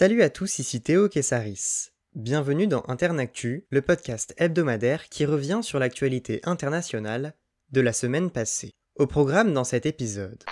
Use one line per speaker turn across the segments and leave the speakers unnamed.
Salut à tous, ici Théo Kessaris. Bienvenue dans Internactu, le podcast hebdomadaire qui revient sur l'actualité internationale de la semaine passée. Au programme dans cet épisode.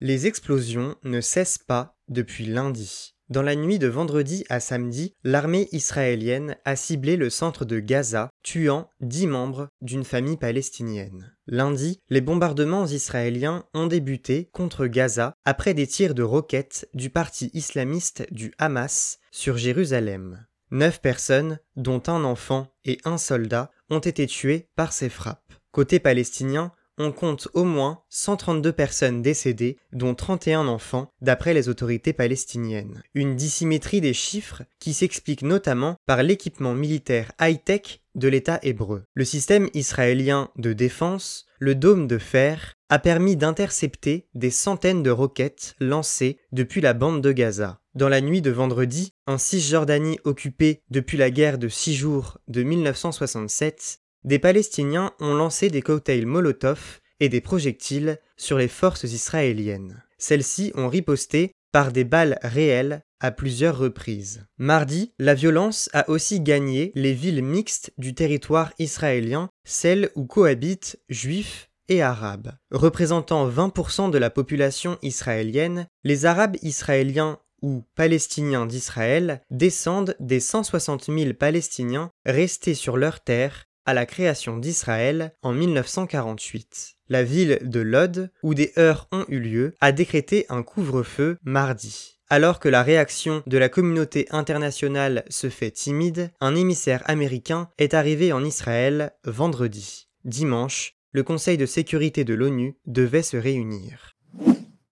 Les explosions ne cessent pas depuis lundi. Dans la nuit de vendredi à samedi, l'armée israélienne a ciblé le centre de Gaza, tuant dix membres d'une famille palestinienne. Lundi, les bombardements israéliens ont débuté contre Gaza après des tirs de roquettes du parti islamiste du Hamas sur Jérusalem. Neuf personnes, dont un enfant et un soldat, ont été tuées par ces frappes. Côté palestinien, on compte au moins 132 personnes décédées, dont 31 enfants, d'après les autorités palestiniennes. Une dissymétrie des chiffres qui s'explique notamment par l'équipement militaire high-tech de l'État hébreu. Le système israélien de défense, le dôme de fer, a permis d'intercepter des centaines de roquettes lancées depuis la bande de Gaza. Dans la nuit de vendredi, en Cisjordanie occupée depuis la guerre de six jours de 1967, des Palestiniens ont lancé des cocktails Molotov et des projectiles sur les forces israéliennes. Celles-ci ont riposté par des balles réelles à plusieurs reprises. Mardi, la violence a aussi gagné les villes mixtes du territoire israélien, celles où cohabitent juifs et arabes. Représentant 20% de la population israélienne, les arabes israéliens ou palestiniens d'Israël descendent des 160 000 Palestiniens restés sur leur terre la création d'Israël en 1948. La ville de Lod, où des heurts ont eu lieu, a décrété un couvre-feu mardi. Alors que la réaction de la communauté internationale se fait timide, un émissaire américain est arrivé en Israël vendredi. Dimanche, le Conseil de sécurité de l'ONU devait se réunir.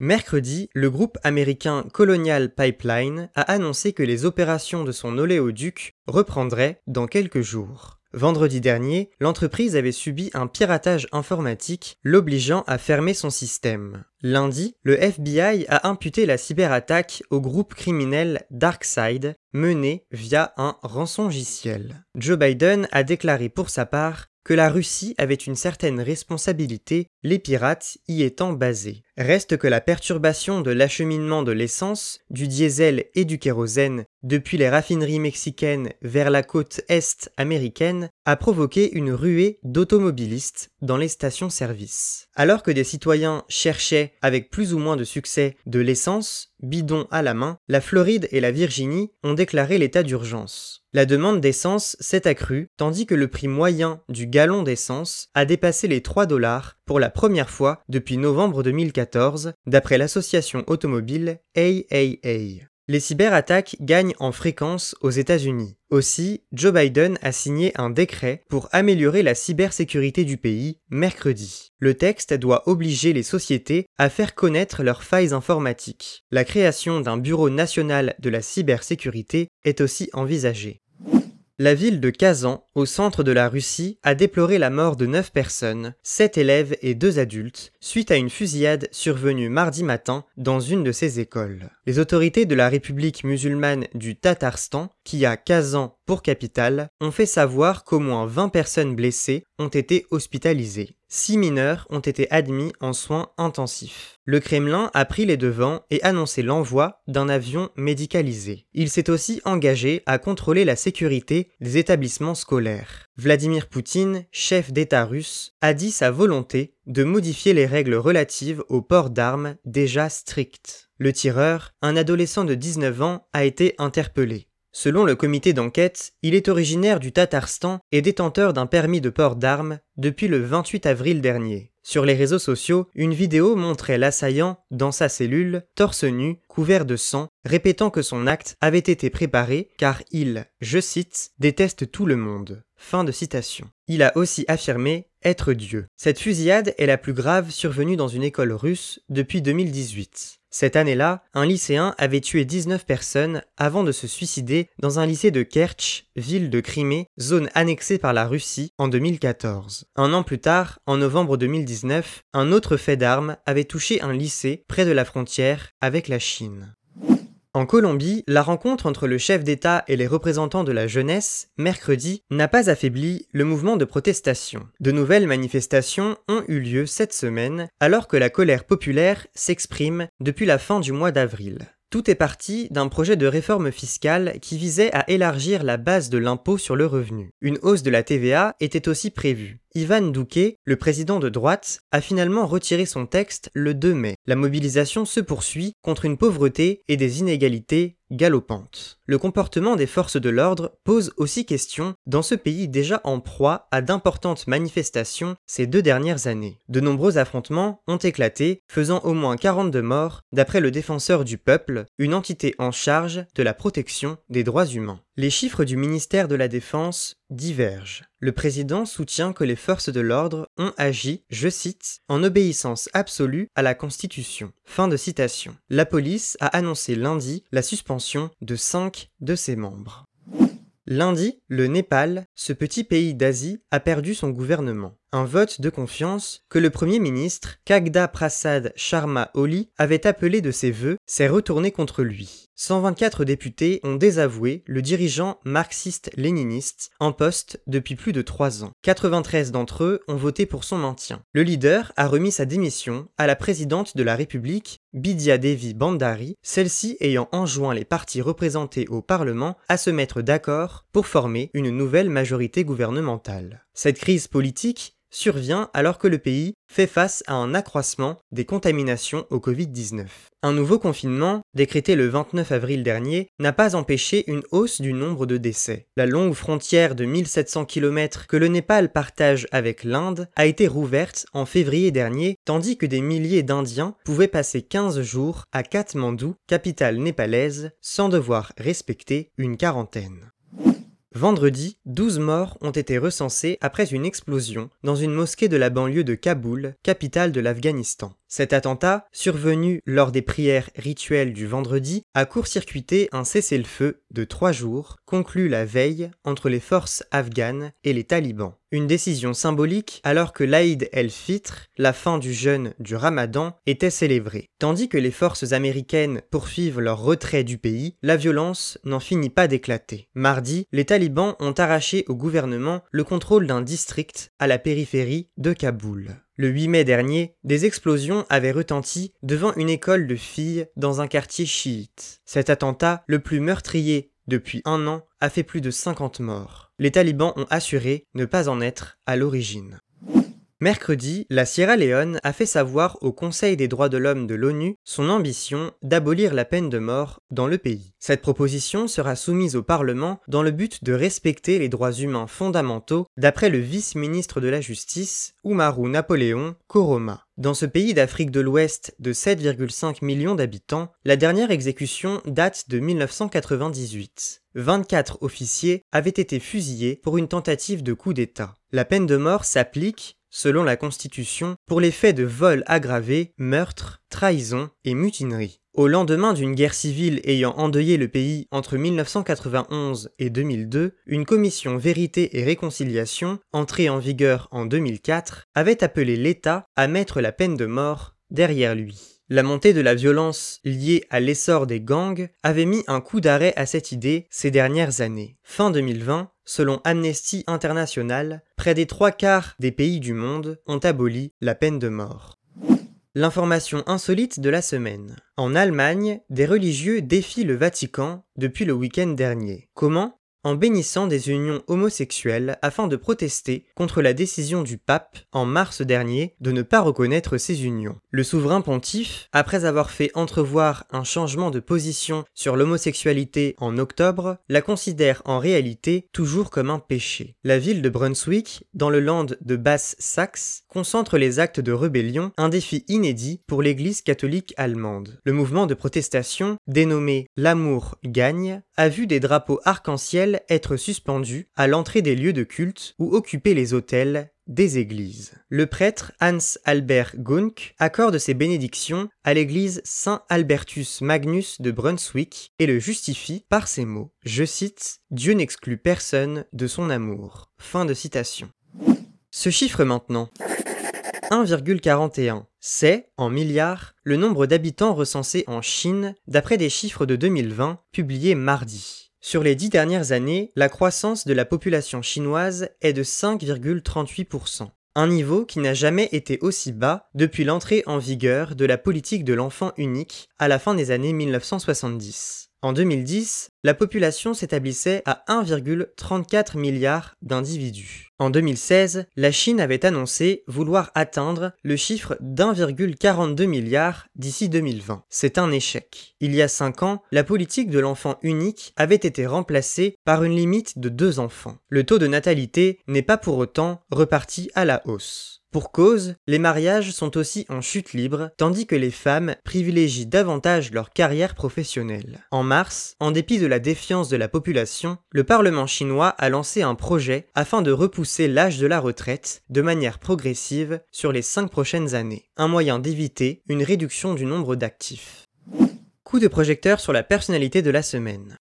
Mercredi, le groupe américain Colonial Pipeline a annoncé que les opérations de son oléoduc reprendraient dans quelques jours. Vendredi dernier, l'entreprise avait subi un piratage informatique l'obligeant à fermer son système. Lundi, le FBI a imputé la cyberattaque au groupe criminel DarkSide menée via un rançongiciel. Joe Biden a déclaré pour sa part que la Russie avait une certaine responsabilité, les pirates y étant basés. Reste que la perturbation de l'acheminement de l'essence, du diesel et du kérosène depuis les raffineries mexicaines vers la côte est américaine a provoqué une ruée d'automobilistes dans les stations-service. Alors que des citoyens cherchaient, avec plus ou moins de succès, de l'essence, bidon à la main, la Floride et la Virginie ont déclaré l'état d'urgence. La demande d'essence s'est accrue, tandis que le prix moyen du gallon d'essence a dépassé les 3 dollars pour la première fois depuis novembre 2014, d'après l'association automobile AAA. Les cyberattaques gagnent en fréquence aux États-Unis. Aussi, Joe Biden a signé un décret pour améliorer la cybersécurité du pays mercredi. Le texte doit obliger les sociétés à faire connaître leurs failles informatiques. La création d'un bureau national de la cybersécurité est aussi envisagée. La ville de Kazan, au centre de la Russie, a déploré la mort de 9 personnes, 7 élèves et 2 adultes, suite à une fusillade survenue mardi matin dans une de ces écoles. Les autorités de la République musulmane du Tatarstan, qui a Kazan pour capitale, ont fait savoir qu'au moins 20 personnes blessées ont été hospitalisées. Six mineurs ont été admis en soins intensifs. Le Kremlin a pris les devants et annoncé l'envoi d'un avion médicalisé. Il s'est aussi engagé à contrôler la sécurité des établissements scolaires. Vladimir Poutine, chef d'État russe, a dit sa volonté de modifier les règles relatives au port d'armes déjà strictes. Le tireur, un adolescent de 19 ans, a été interpellé. Selon le comité d'enquête, il est originaire du Tatarstan et détenteur d'un permis de port d'armes depuis le 28 avril dernier. Sur les réseaux sociaux, une vidéo montrait l'assaillant dans sa cellule, torse nu, couvert de sang, répétant que son acte avait été préparé car il, je cite, déteste tout le monde. Fin de citation. Il a aussi affirmé être Dieu. Cette fusillade est la plus grave survenue dans une école russe depuis 2018. Cette année-là, un lycéen avait tué 19 personnes avant de se suicider dans un lycée de Kerch, ville de Crimée, zone annexée par la Russie en 2014. Un an plus tard, en novembre 2019, un autre fait d'armes avait touché un lycée près de la frontière avec la Chine. En Colombie, la rencontre entre le chef d'État et les représentants de la jeunesse, mercredi, n'a pas affaibli le mouvement de protestation. De nouvelles manifestations ont eu lieu cette semaine, alors que la colère populaire s'exprime depuis la fin du mois d'avril. Tout est parti d'un projet de réforme fiscale qui visait à élargir la base de l'impôt sur le revenu. Une hausse de la TVA était aussi prévue. Ivan Douquet, le président de droite, a finalement retiré son texte le 2 mai. La mobilisation se poursuit contre une pauvreté et des inégalités galopantes. Le comportement des forces de l'ordre pose aussi question dans ce pays déjà en proie à d'importantes manifestations ces deux dernières années. De nombreux affrontements ont éclaté, faisant au moins 42 morts, d'après le défenseur du peuple, une entité en charge de la protection des droits humains. Les chiffres du ministère de la Défense divergent. Le président soutient que les forces de l'ordre ont agi, je cite, en obéissance absolue à la Constitution. Fin de citation. La police a annoncé lundi la suspension de cinq de ses membres. Lundi, le Népal, ce petit pays d'Asie, a perdu son gouvernement. Un vote de confiance que le Premier ministre Kagda Prasad Sharma Oli avait appelé de ses voeux s'est retourné contre lui. 124 députés ont désavoué le dirigeant marxiste-léniniste en poste depuis plus de trois ans. 93 d'entre eux ont voté pour son maintien. Le leader a remis sa démission à la présidente de la République, Bidya Devi Bandari, celle-ci ayant enjoint les partis représentés au Parlement à se mettre d'accord pour former une nouvelle majorité gouvernementale. Cette crise politique survient alors que le pays fait face à un accroissement des contaminations au Covid-19. Un nouveau confinement, décrété le 29 avril dernier, n'a pas empêché une hausse du nombre de décès. La longue frontière de 1700 km que le Népal partage avec l'Inde a été rouverte en février dernier, tandis que des milliers d'Indiens pouvaient passer 15 jours à Katmandou, capitale népalaise, sans devoir respecter une quarantaine. Vendredi, 12 morts ont été recensés après une explosion dans une mosquée de la banlieue de Kaboul, capitale de l'Afghanistan. Cet attentat, survenu lors des prières rituelles du vendredi, a court-circuité un cessez-le-feu de trois jours, conclu la veille entre les forces afghanes et les talibans. Une décision symbolique alors que l'Aïd el-Fitr, la fin du jeûne du Ramadan, était célébrée. Tandis que les forces américaines poursuivent leur retrait du pays, la violence n'en finit pas d'éclater. Mardi, les talibans ont arraché au gouvernement le contrôle d'un district à la périphérie de Kaboul. Le 8 mai dernier, des explosions avaient retenti devant une école de filles dans un quartier chiite. Cet attentat, le plus meurtrier depuis un an, a fait plus de 50 morts. Les talibans ont assuré ne pas en être à l'origine. Mercredi, la Sierra Leone a fait savoir au Conseil des droits de l'homme de l'ONU son ambition d'abolir la peine de mort dans le pays. Cette proposition sera soumise au Parlement dans le but de respecter les droits humains fondamentaux d'après le vice-ministre de la Justice, Umaru Napoléon Koroma. Dans ce pays d'Afrique de l'Ouest de 7,5 millions d'habitants, la dernière exécution date de 1998. 24 officiers avaient été fusillés pour une tentative de coup d'État. La peine de mort s'applique selon la Constitution, pour les faits de vol aggravé, meurtre, trahison et mutinerie. Au lendemain d'une guerre civile ayant endeuillé le pays entre 1991 et 2002, une commission Vérité et Réconciliation, entrée en vigueur en 2004, avait appelé l'État à mettre la peine de mort derrière lui. La montée de la violence liée à l'essor des gangs avait mis un coup d'arrêt à cette idée ces dernières années. Fin 2020, selon Amnesty International, près des trois quarts des pays du monde ont aboli la peine de mort. L'information insolite de la semaine. En Allemagne, des religieux défient le Vatican depuis le week-end dernier. Comment? En bénissant des unions homosexuelles afin de protester contre la décision du pape en mars dernier de ne pas reconnaître ces unions. Le souverain pontife, après avoir fait entrevoir un changement de position sur l'homosexualité en octobre, la considère en réalité toujours comme un péché. La ville de Brunswick, dans le land de Basse-Saxe, concentre les actes de rébellion, un défi inédit pour l'Église catholique allemande. Le mouvement de protestation, dénommé L'amour gagne, a vu des drapeaux arc-en-ciel être suspendus à l'entrée des lieux de culte ou occuper les autels des églises. Le prêtre Hans Albert Gunk accorde ses bénédictions à l'église Saint Albertus Magnus de Brunswick et le justifie par ces mots. Je cite Dieu n'exclut personne de son amour. Fin de citation. Ce chiffre maintenant. 1,41. C'est, en milliards, le nombre d'habitants recensés en Chine d'après des chiffres de 2020 publiés mardi. Sur les dix dernières années, la croissance de la population chinoise est de 5,38%, un niveau qui n'a jamais été aussi bas depuis l'entrée en vigueur de la politique de l'enfant unique à la fin des années 1970. En 2010, la population s'établissait à 1,34 milliard d'individus. En 2016, la Chine avait annoncé vouloir atteindre le chiffre d'1,42 milliard d'ici 2020. C'est un échec. Il y a 5 ans, la politique de l'enfant unique avait été remplacée par une limite de 2 enfants. Le taux de natalité n'est pas pour autant reparti à la hausse. Pour cause, les mariages sont aussi en chute libre, tandis que les femmes privilégient davantage leur carrière professionnelle. En mars, en dépit de la défiance de la population, le Parlement chinois a lancé un projet afin de repousser l'âge de la retraite de manière progressive sur les cinq prochaines années, un moyen d'éviter une réduction du nombre d'actifs. Coup de projecteur sur la personnalité de la semaine.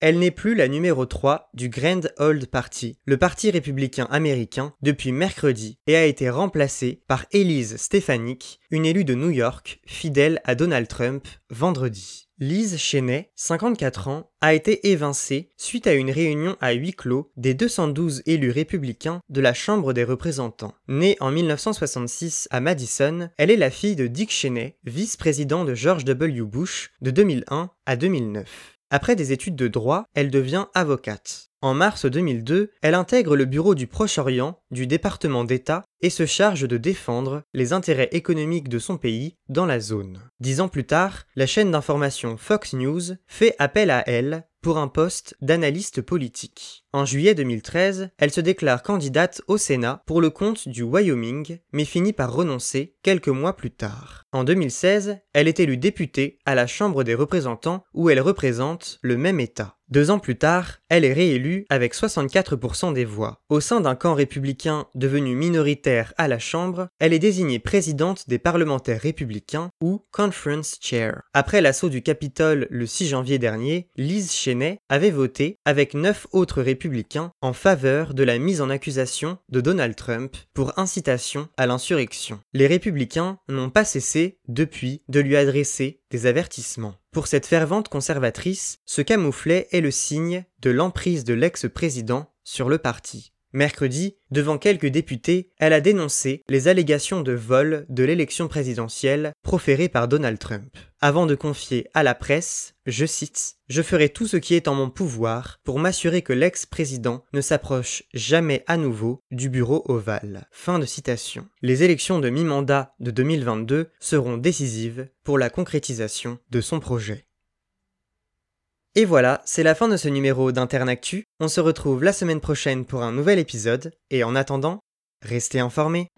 Elle n'est plus la numéro 3 du Grand Old Party, le parti républicain américain, depuis mercredi et a été remplacée par Elise Stefanik, une élue de New York, fidèle à Donald Trump, vendredi. Lise Cheney, 54 ans, a été évincée suite à une réunion à huis clos des 212 élus républicains de la Chambre des représentants. Née en 1966 à Madison, elle est la fille de Dick Cheney, vice-président de George W. Bush de 2001 à 2009. Après des études de droit, elle devient avocate. En mars 2002, elle intègre le bureau du Proche-Orient du département d'État et se charge de défendre les intérêts économiques de son pays dans la zone. Dix ans plus tard, la chaîne d'information Fox News fait appel à elle pour un poste d'analyste politique. En juillet 2013, elle se déclare candidate au Sénat pour le compte du Wyoming, mais finit par renoncer quelques mois plus tard. En 2016, elle est élue députée à la Chambre des représentants où elle représente le même État. Deux ans plus tard, elle est réélue avec 64% des voix. Au sein d'un camp républicain devenu minoritaire à la Chambre, elle est désignée présidente des parlementaires républicains ou Conference Chair. Après l'assaut du Capitole le 6 janvier dernier, Liz Avait voté avec neuf autres républicains en faveur de la mise en accusation de Donald Trump pour incitation à l'insurrection. Les républicains n'ont pas cessé, depuis, de lui adresser des avertissements. Pour cette fervente conservatrice, ce camouflet est le signe de l'emprise de l'ex-président sur le parti. Mercredi, devant quelques députés, elle a dénoncé les allégations de vol de l'élection présidentielle proférées par Donald Trump, avant de confier à la presse, je cite, Je ferai tout ce qui est en mon pouvoir pour m'assurer que l'ex-président ne s'approche jamais à nouveau du bureau ovale. Fin de citation. Les élections de mi-mandat de 2022 seront décisives pour la concrétisation de son projet. Et voilà, c'est la fin de ce numéro d'Internactu. On se retrouve la semaine prochaine pour un nouvel épisode, et en attendant, restez informés.